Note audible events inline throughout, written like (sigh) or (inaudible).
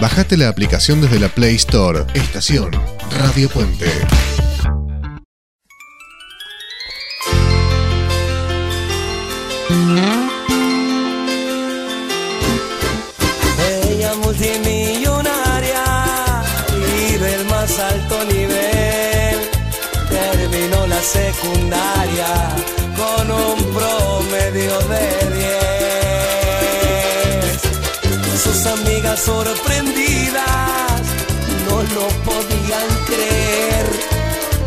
Bajate la aplicación desde la Play Store. Estación Radio Puente. Ella multimillonaria y del más alto nivel terminó la secundaria con un promedio de Sus amigas sorprendidas no lo podían creer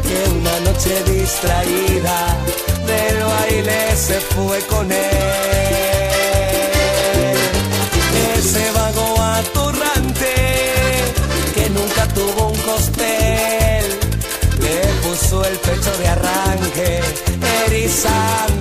que una noche distraída del baile se fue con él. Ese vago atorrante que nunca tuvo un costel le puso el pecho de arranque, erizándole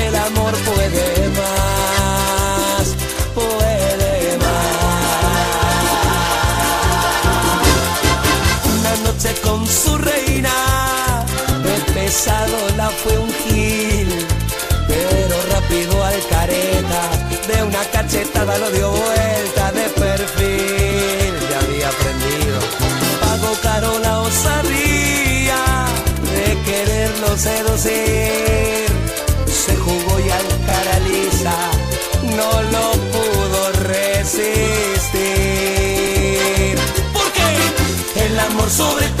fue un gil, pero rápido al careta, de una cachetada lo dio vuelta de perfil, ya había aprendido. Pagó caro la osadía de quererlo seducir, se jugó y al cara lisa no lo pudo resistir. Porque el amor sobre toda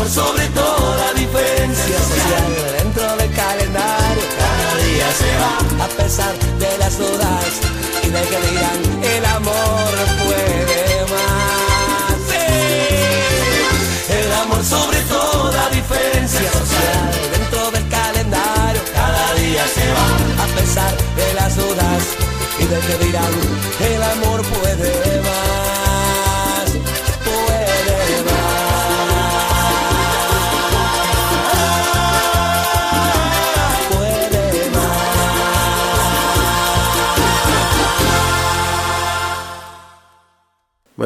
amor sobre toda diferencia social dentro del calendario cada día se va a pesar de las dudas y de que dirán el amor puede más. Sí. El amor sobre toda diferencia social dentro del calendario cada día se va a pesar de las dudas y de que dirán el amor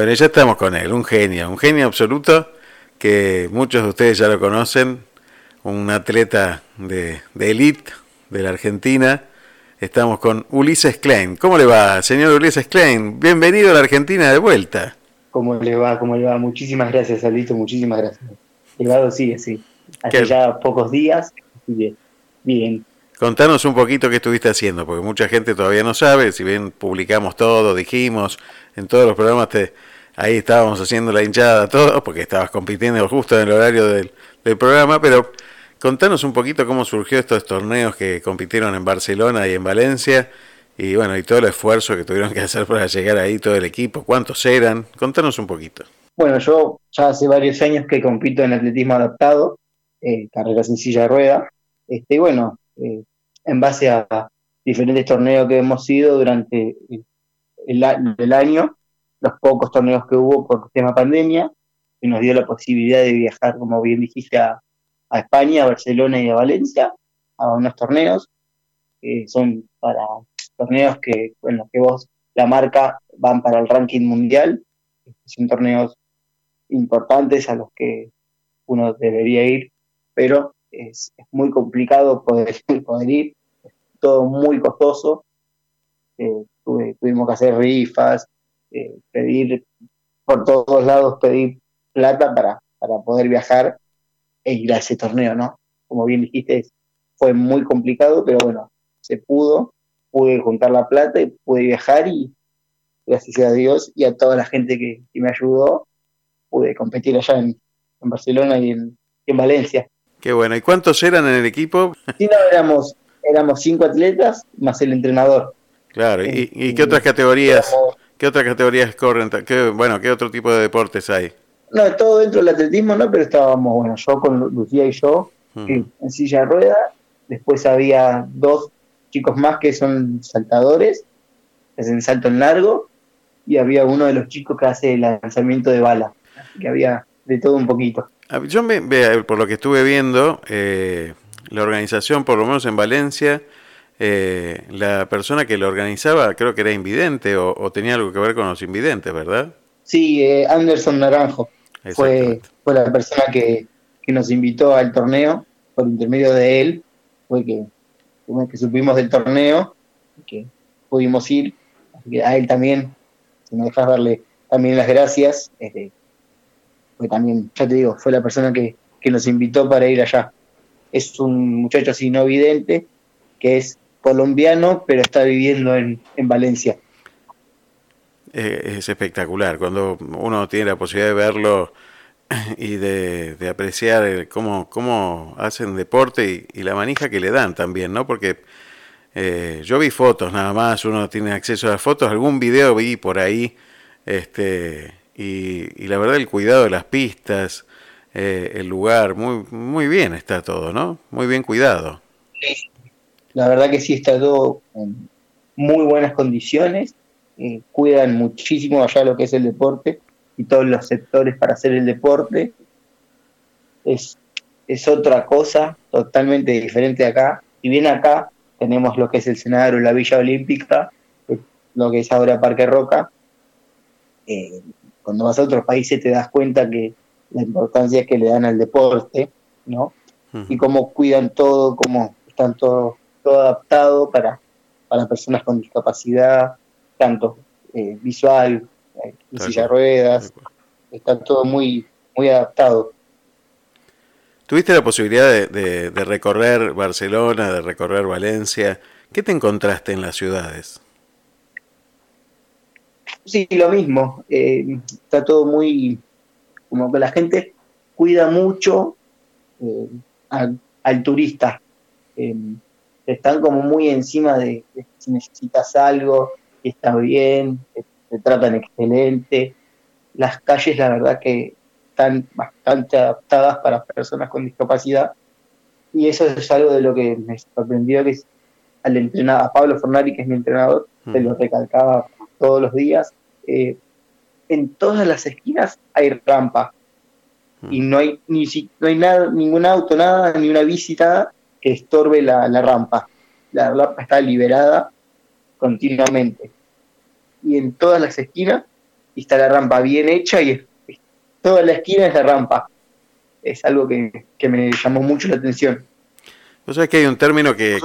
Bueno, ya estamos con él, un genio, un genio absoluto que muchos de ustedes ya lo conocen, un atleta de, de elite de la Argentina. Estamos con Ulises Klein. ¿Cómo le va, señor Ulises Klein? Bienvenido a la Argentina de vuelta. ¿Cómo le va? ¿Cómo le va? Muchísimas gracias, Alito, muchísimas gracias. Llegado sigue, sí. Hace ¿Qué? ya pocos días, bien. Contanos un poquito qué estuviste haciendo, porque mucha gente todavía no sabe, si bien publicamos todo, dijimos, en todos los programas te, ahí estábamos haciendo la hinchada todo, porque estabas compitiendo justo en el horario del, programa, pero contanos un poquito cómo surgió estos torneos que compitieron en Barcelona y en Valencia, y bueno, y todo el esfuerzo que tuvieron que hacer para llegar ahí, todo el equipo, cuántos eran, contanos un poquito. Bueno, yo ya hace varios años que compito en atletismo adaptado, eh, carreras en silla de rueda. Este, y bueno, eh, en base a diferentes torneos que hemos ido durante el año, los pocos torneos que hubo por tema pandemia, que nos dio la posibilidad de viajar, como bien dijiste, a, España, a Barcelona y a Valencia, a unos torneos, que son torneos que, en los que vos, la marca, van para el ranking mundial, son torneos importantes a los que uno debería ir, pero es, muy complicado poder, (laughs) poder ir, todo muy costoso. Eh, tuvimos que hacer rifas, eh, pedir por todos lados, pedir plata para, para poder viajar e ir a ese torneo, ¿no? Como bien dijiste, fue muy complicado, pero bueno, se pudo, pude juntar la plata y pude viajar y gracias a Dios y a toda la gente que, me ayudó, pude competir allá en, Barcelona y en, Valencia. Qué bueno. ¿Y cuántos eran en el equipo? Sí, no, éramos, éramos cinco atletas más el entrenador. Claro, ¿y, qué otras categorías? ¿Qué otras categorías corren? ¿Qué, bueno, ¿qué otro tipo de deportes hay? No, todo dentro del atletismo, ¿no? Pero estábamos, bueno, yo con Lucía y yo en silla de rueda. Después había dos chicos más que son saltadores, que hacen salto en largo. Y había uno de los chicos que hace el lanzamiento de bala. que había de todo un poquito. Yo me, por lo que estuve viendo, eh, la organización, por lo menos en Valencia, eh, la persona que lo organizaba creo que era invidente o, tenía algo que ver con los invidentes, ¿verdad? Sí, eh, Anderson Naranjo fue, fue la persona que, nos invitó al torneo por intermedio de él, fue que, que supimos del torneo, que pudimos ir, a él también, si me dejas darle también las gracias, este, fue también, ya te digo, fue la persona que, que nos invitó para ir allá. Es un muchacho así no vidente, que es colombiano, pero está viviendo en, Valencia. Eh, es espectacular, cuando uno tiene la posibilidad de verlo (clears throat) y de, apreciar cómo, cómo hacen deporte y, la manija que le dan también, ¿no? Porque eh, yo vi fotos nada más, uno tiene acceso a las fotos, algún video vi por ahí, este, y, la verdad el cuidado de las pistas, eh, el lugar, muy, muy bien está todo, ¿no? Muy bien cuidado. La verdad que sí está todo en muy buenas condiciones, eh, cuidan muchísimo allá lo que es el deporte y todos los sectores para hacer el deporte. Es, es otra cosa totalmente diferente acá. Y bien acá tenemos lo que es el Senado, la Villa Olímpica, lo que es ahora Parque Roca. Eh, cuando vas a otros países te das cuenta que la importancia que le dan al deporte, ¿no? Y cómo cuidan todo, cómo están todos todo adaptado para, para personas con discapacidad, tanto eh, visual, eh, silla de ruedas, está todo muy, muy adaptado. ¿Tuviste la posibilidad de, recorrer Barcelona, de recorrer Valencia? ¿Qué te encontraste en las ciudades? Sí, lo mismo. Eh, está todo muy. como que la gente cuida mucho al, al, turista están como muy encima de, si necesitas algo, está bien, te, tratan excelente. Las calles, la verdad que están bastante adaptadas para personas con discapacidad. Y eso es algo de lo que me sorprendió, que es al entrenador, a Pablo Fornari, que es mi entrenador, se lo recalcaba todos los días. Eh, en todas las esquinas hay rampa. Y no hay, ni, no hay nada, ningún auto, nada, ni una bici, nada estorbe la, rampa. La rampa está liberada continuamente. Y en todas las esquinas está la rampa bien hecha y toda la esquina es la rampa. Es algo que, me llamó mucho la atención. Vos sabés que hay un término que,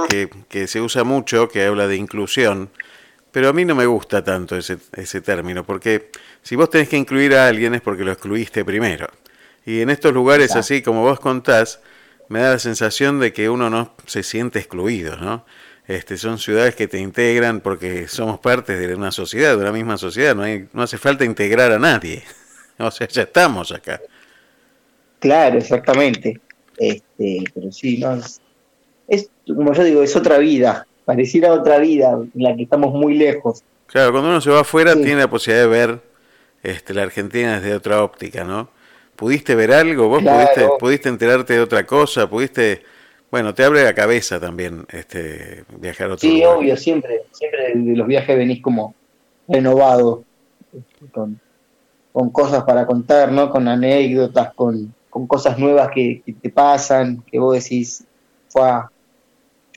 que, se usa mucho, que habla de inclusión, pero a mí no me gusta tanto ese, ese término, porque si vos tenés que incluir a alguien es porque lo excluiste primero. Y en estos lugares, así como vos contás, me da la sensación de que uno no se siente excluido, ¿no? Este, son ciudades que te integran porque somos parte de una sociedad, de una misma sociedad, no, hay, no hace falta integrar a nadie, (laughs) o sea, ya estamos acá. Claro, exactamente. Este, pero sí, no, es, como yo digo, es otra vida, pareciera otra vida en la que estamos muy lejos. Claro, cuando uno se va afuera tiene la posibilidad de ver este, la Argentina desde otra óptica, ¿no? ¿Pudiste ver algo? ¿Vos pudiste, pudiste enterarte de otra cosa? ¿Pudiste...? Bueno, te abre la cabeza también este, viajar a otro Sí, obvio, siempre, siempre de los viajes venís como renovado, con, cosas para contar, ¿no? Con anécdotas, con, cosas nuevas que, te pasan, que vos decís, fue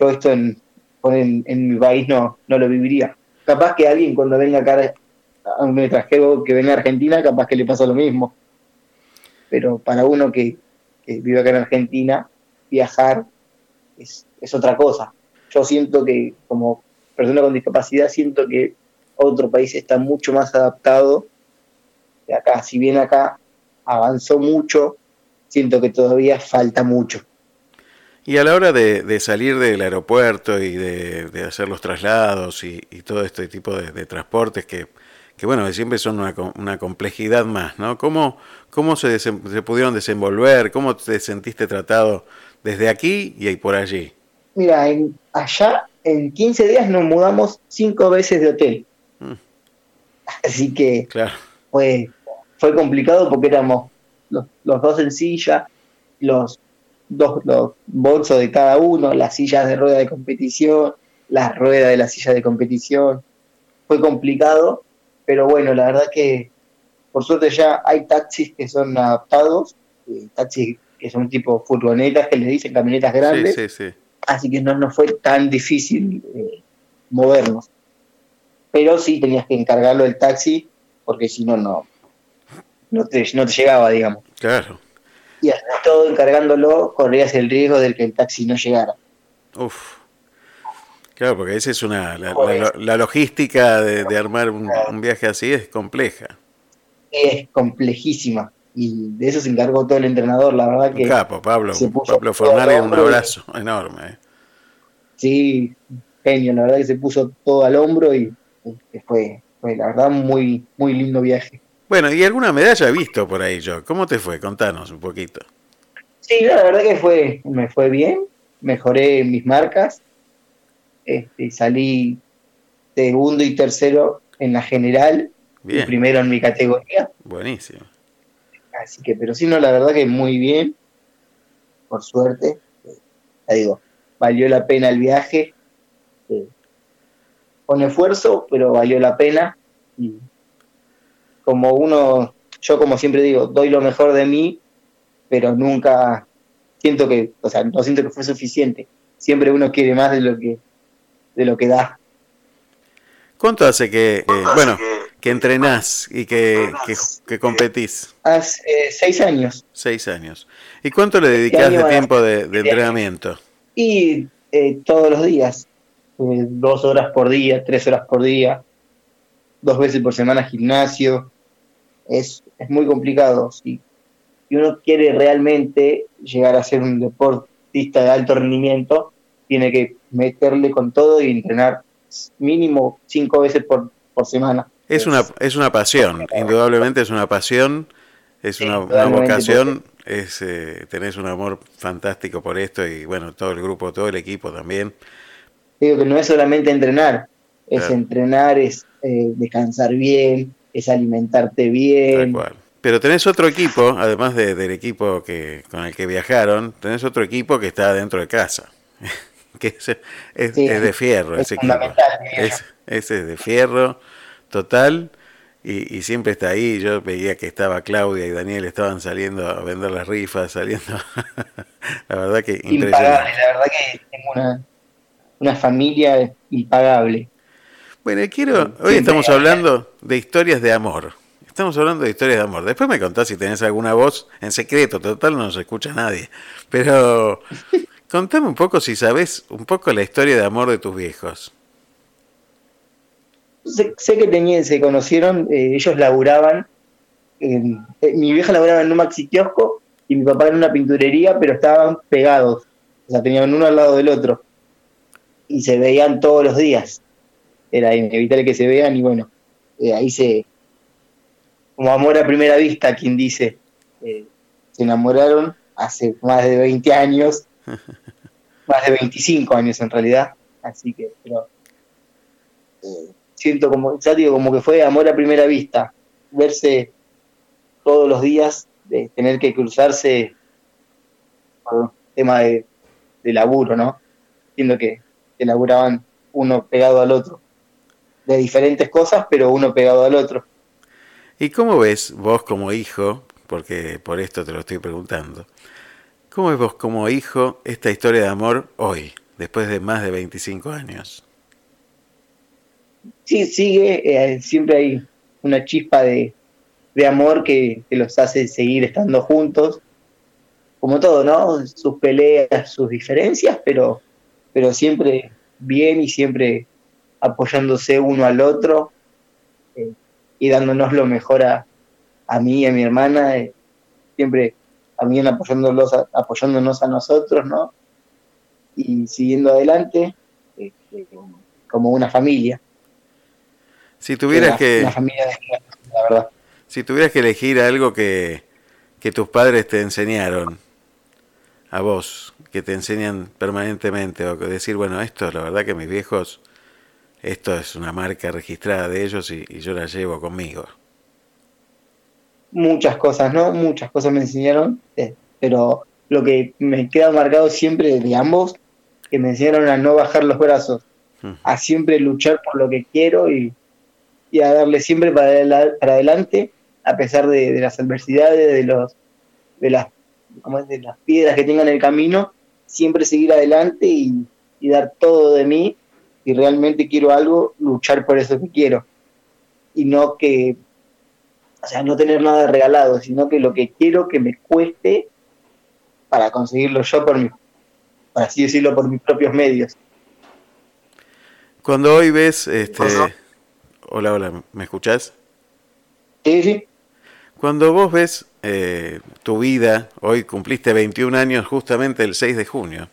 yo esto en, en, mi país no, no lo viviría. Capaz que alguien cuando venga acá, a un extranjero que venga a Argentina, capaz que le pasa lo mismo pero para uno que, vive acá en Argentina viajar es, es otra cosa. Yo siento que como persona con discapacidad, siento que otro país está mucho más adaptado de acá. Si bien acá avanzó mucho, siento que todavía falta mucho. Y a la hora de, salir del aeropuerto y de, hacer los traslados y, todo este tipo de, transportes que, que, bueno, siempre son una, complejidad más, ¿no? ¿Cómo, cómo se, se, pudieron desenvolver? ¿Cómo te sentiste tratado desde aquí y ahí por allí? Mira, en, allá en 15 días nos mudamos cinco veces de hotel. Mm. Así que fue, fue complicado porque éramos los, los dos en silla, los dos los bolsos de cada uno, las sillas de rueda de competición, las ruedas de la silla de competición. Fue complicado, pero bueno, la verdad que por suerte ya hay taxis que son adaptados, eh, taxis que son tipo furgonetas, que le dicen camionetas grandes. Así que no nos fue tan difícil eh, movernos. Pero sí tenías que encargarlo del taxi, porque si no, no, no te, no te llegaba, digamos. Claro y todo encargándolo corrías el riesgo de que el taxi no llegara. Uf. Claro, porque esa es una. La, logística de, armar un, viaje así es compleja. Es complejísima. Y de eso se encargó todo el entrenador, la verdad que. Capo, Pablo. Pablo Fornari, un abrazo enorme. Eh. Sí, genio, la verdad que se puso todo al hombro y fue, fue la verdad, muy, muy lindo viaje. Bueno, y alguna medalla visto por ahí yo. ¿Cómo te fue? Contanos un poquito. Sí, la verdad que fue, me fue bien. Mejoré mis marcas. Este, salí segundo y tercero en la general. Y primero en mi categoría. Buenísimo. Así que, pero sí, no, la verdad que muy bien. Por suerte. Ya digo, valió la pena el viaje. Eh, con esfuerzo, pero valió la pena. Y como uno, yo como siempre digo, doy lo mejor de mí, pero nunca siento que, o sea, no siento que fue suficiente. Siempre uno quiere más de lo que, de lo que da. ¿Cuánto hace que, eh, bueno, que entrenás y que, que, competís? Hace seis años. Seis años. ¿Y cuánto le este dedicas de tiempo de, entrenamiento? Y eh, todos los días, eh, dos horas por día, tres horas por día, dos veces por semana gimnasio, es, es muy complicado. Si, uno quiere realmente llegar a ser un deportista de alto rendimiento, tiene que meterle con todo y entrenar mínimo cinco veces por, por semana. Es una, es una pasión, indudablemente es una pasión, es una, vocación, es eh, tenés un amor fantástico por esto y bueno, todo el grupo, todo el equipo también. Digo que no es solamente entrenar, es entrenar, es eh, descansar bien, es alimentarte bien. Pero tenés otro equipo, además del equipo que con el que viajaron, tenés otro equipo que está dentro de casa, (laughs) (laughs) que es, de fierro ese. Es, ese es de fierro total y, siempre está ahí. Yo veía que estaba Claudia y Daniel estaban saliendo a vender las rifas, saliendo. (laughs) la verdad que impagable, la verdad que tengo una, una familia impagable. Bueno, quiero, hoy estamos hablando de historias de amor. Estamos hablando de historias de amor. Después me contás si tenés alguna voz en secreto, total no nos escucha nadie. Pero (laughs) contame un poco si sabés un poco la historia de amor de tus viejos. Sé, que tenían, se conocieron, eh, ellos laburaban, eh, mi vieja laburaba en un maxi kiosco y mi papá en una pinturería, pero estaban pegados, o sea, tenían uno al lado del otro y se veían todos los días era inevitable que se vean y bueno, eh, ahí se, como amor a primera vista, quien dice, se enamoraron hace más de 20 años, más de 25 años en realidad, así que, pero eh, siento como, ya digo, como que fue amor a primera vista, verse todos los días, de tener que cruzarse por tema de, laburo, ¿no? Siendo que, que laburaban uno pegado al otro de diferentes cosas, pero uno pegado al otro. ¿Y cómo ves vos como hijo, porque por esto te lo estoy preguntando, cómo ves vos como hijo esta historia de amor hoy, después de más de 25 años? Sí, sigue, eh, siempre hay una chispa de, de amor que, que, los hace seguir estando juntos, como todo, ¿no? Sus peleas, sus diferencias, pero, pero siempre bien y siempre apoyándose uno al otro eh, y dándonos lo mejor a, a mí y a mi hermana, eh, siempre también apoyándonos a, apoyándonos a nosotros, ¿no? Y siguiendo adelante este, como una familia. Si tuvieras que... Una familia la verdad. Si tuvieras que elegir algo que, que tus padres te enseñaron, a vos, que te enseñan permanentemente, o decir, bueno, esto, la verdad que mis viejos, esto es una marca registrada de ellos y, y yo la llevo conmigo muchas cosas, ¿no? Muchas cosas me enseñaron, eh, pero lo que me queda marcado siempre de ambos, que me enseñaron a no bajar los brazos, a siempre luchar por lo que quiero y, a darle siempre para, para adelante, a pesar de, las adversidades, de los de las, de las piedras que tengan en el camino, siempre seguir adelante y, y dar todo de mí. Si realmente quiero algo, luchar por eso que quiero. Y no que o sea, no tener nada regalado, sino que lo que quiero que me cueste para conseguirlo yo por mi, por así decirlo, por mis propios medios. Cuando hoy ves, este, hola, hola, ¿me escuchás? Sí, sí. Cuando vos ves eh, tu vida, hoy cumpliste 21 años justamente el 6 de junio,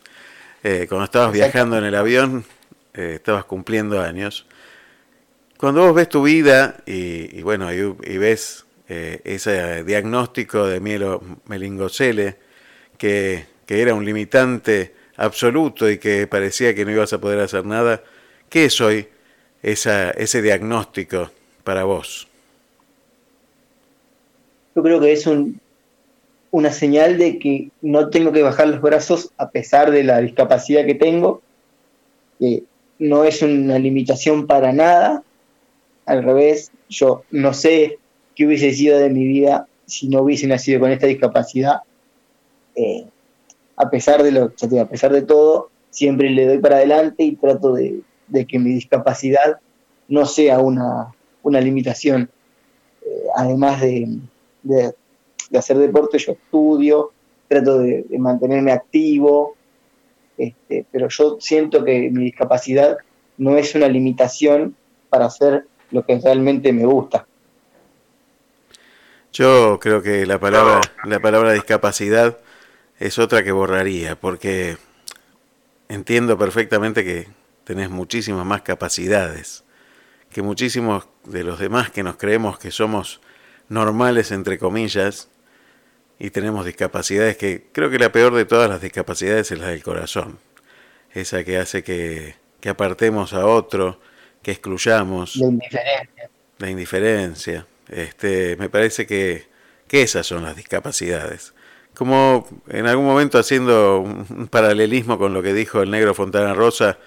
eh, cuando estabas viajando en el avión, eh, estabas cumpliendo años. Cuando vos ves tu vida y, bueno, y, ves eh, ese diagnóstico de mielo melingocele, que, era un limitante absoluto y que parecía que no ibas a poder hacer nada, ¿qué es hoy ese diagnóstico para vos? Yo creo que es un, una señal de que no tengo que bajar los brazos a pesar de la discapacidad que tengo, que no es una limitación para nada, al revés, yo no sé qué hubiese sido de mi vida si no hubiese nacido con esta discapacidad. Eh, a pesar de lo, a pesar de todo, siempre le doy para adelante y trato de, que mi discapacidad no sea una, limitación. Eh, además de, hacer deporte, yo estudio, trato de, mantenerme activo, este, pero yo siento que mi discapacidad no es una limitación para hacer lo que realmente me gusta. Yo creo que la palabra, la palabra discapacidad es otra que borraría, porque entiendo perfectamente que tenés muchísimas más capacidades que muchísimos de los demás que nos creemos que somos normales, entre comillas, y tenemos discapacidades que creo que la peor de todas las discapacidades es la del corazón, esa que hace que, que apartemos a otro, que excluyamos. La indiferencia. La indiferencia. Este, me parece que, que esas son las discapacidades. Como en algún momento haciendo un paralelismo con lo que dijo el negro Fontana Rosa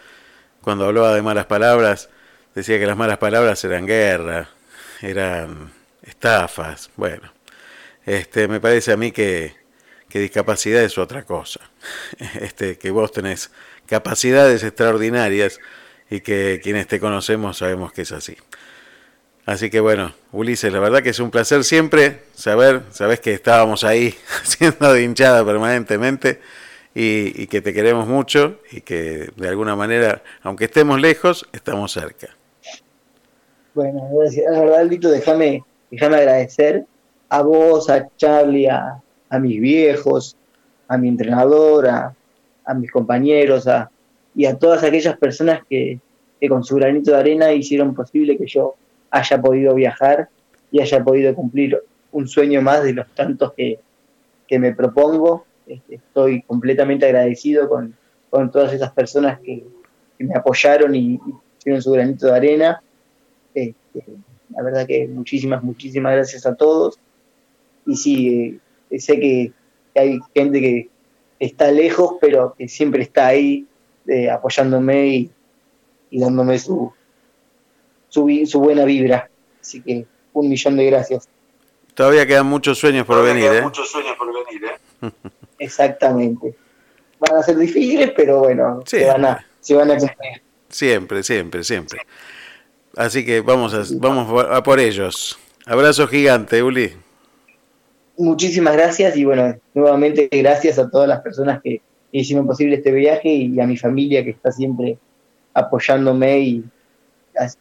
cuando hablaba de malas palabras, decía que las malas palabras eran guerra, eran estafas. Bueno, este, me parece a mí que, que discapacidad es otra cosa. (laughs) Este, que vos tenés capacidades extraordinarias y que quienes te conocemos sabemos que es así. Así que bueno, Ulises, la verdad que es un placer siempre saber, sabes que estábamos ahí (laughs) siendo de hinchada permanentemente y, que te queremos mucho y que de alguna manera, aunque estemos lejos, estamos cerca. Bueno, la verdad, Lito, déjame, déjame agradecer a vos, a Charlie, a, mis viejos, a mi entrenadora, a mis compañeros, a, y a todas aquellas personas que, con su granito de arena hicieron posible que yo haya podido viajar y haya podido cumplir un sueño más de los tantos que, me propongo. Este, estoy completamente agradecido con, todas esas personas que, me apoyaron y, hicieron su granito de arena. Este, la verdad que muchísimas, muchísimas gracias a todos. Y sí, eh, sé que hay gente que está lejos, pero que siempre está ahí este, apoyándome y, dándome su, buena vibra. Así que un millón de gracias. Todavía quedan muchos sueños por Todavía venir. Quedan ¿eh? Muchos sueños por venir. ¿eh? (laughs) Exactamente. Van a ser difíciles, pero bueno, se van a, se. Siempre, siempre, siempre. Así que vamos a, vamos a por ellos. Abrazo gigante, Uli. Muchísimas gracias y bueno, nuevamente gracias a todas las personas que, hicieron posible este viaje y a mi familia que está siempre apoyándome y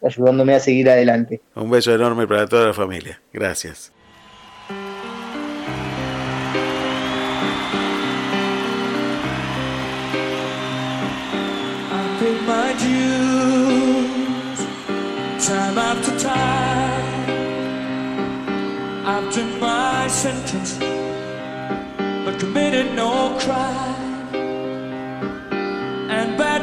ayudándome a seguir adelante. Un beso enorme para toda la familia. Gracias. but committed no crime.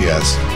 Yes.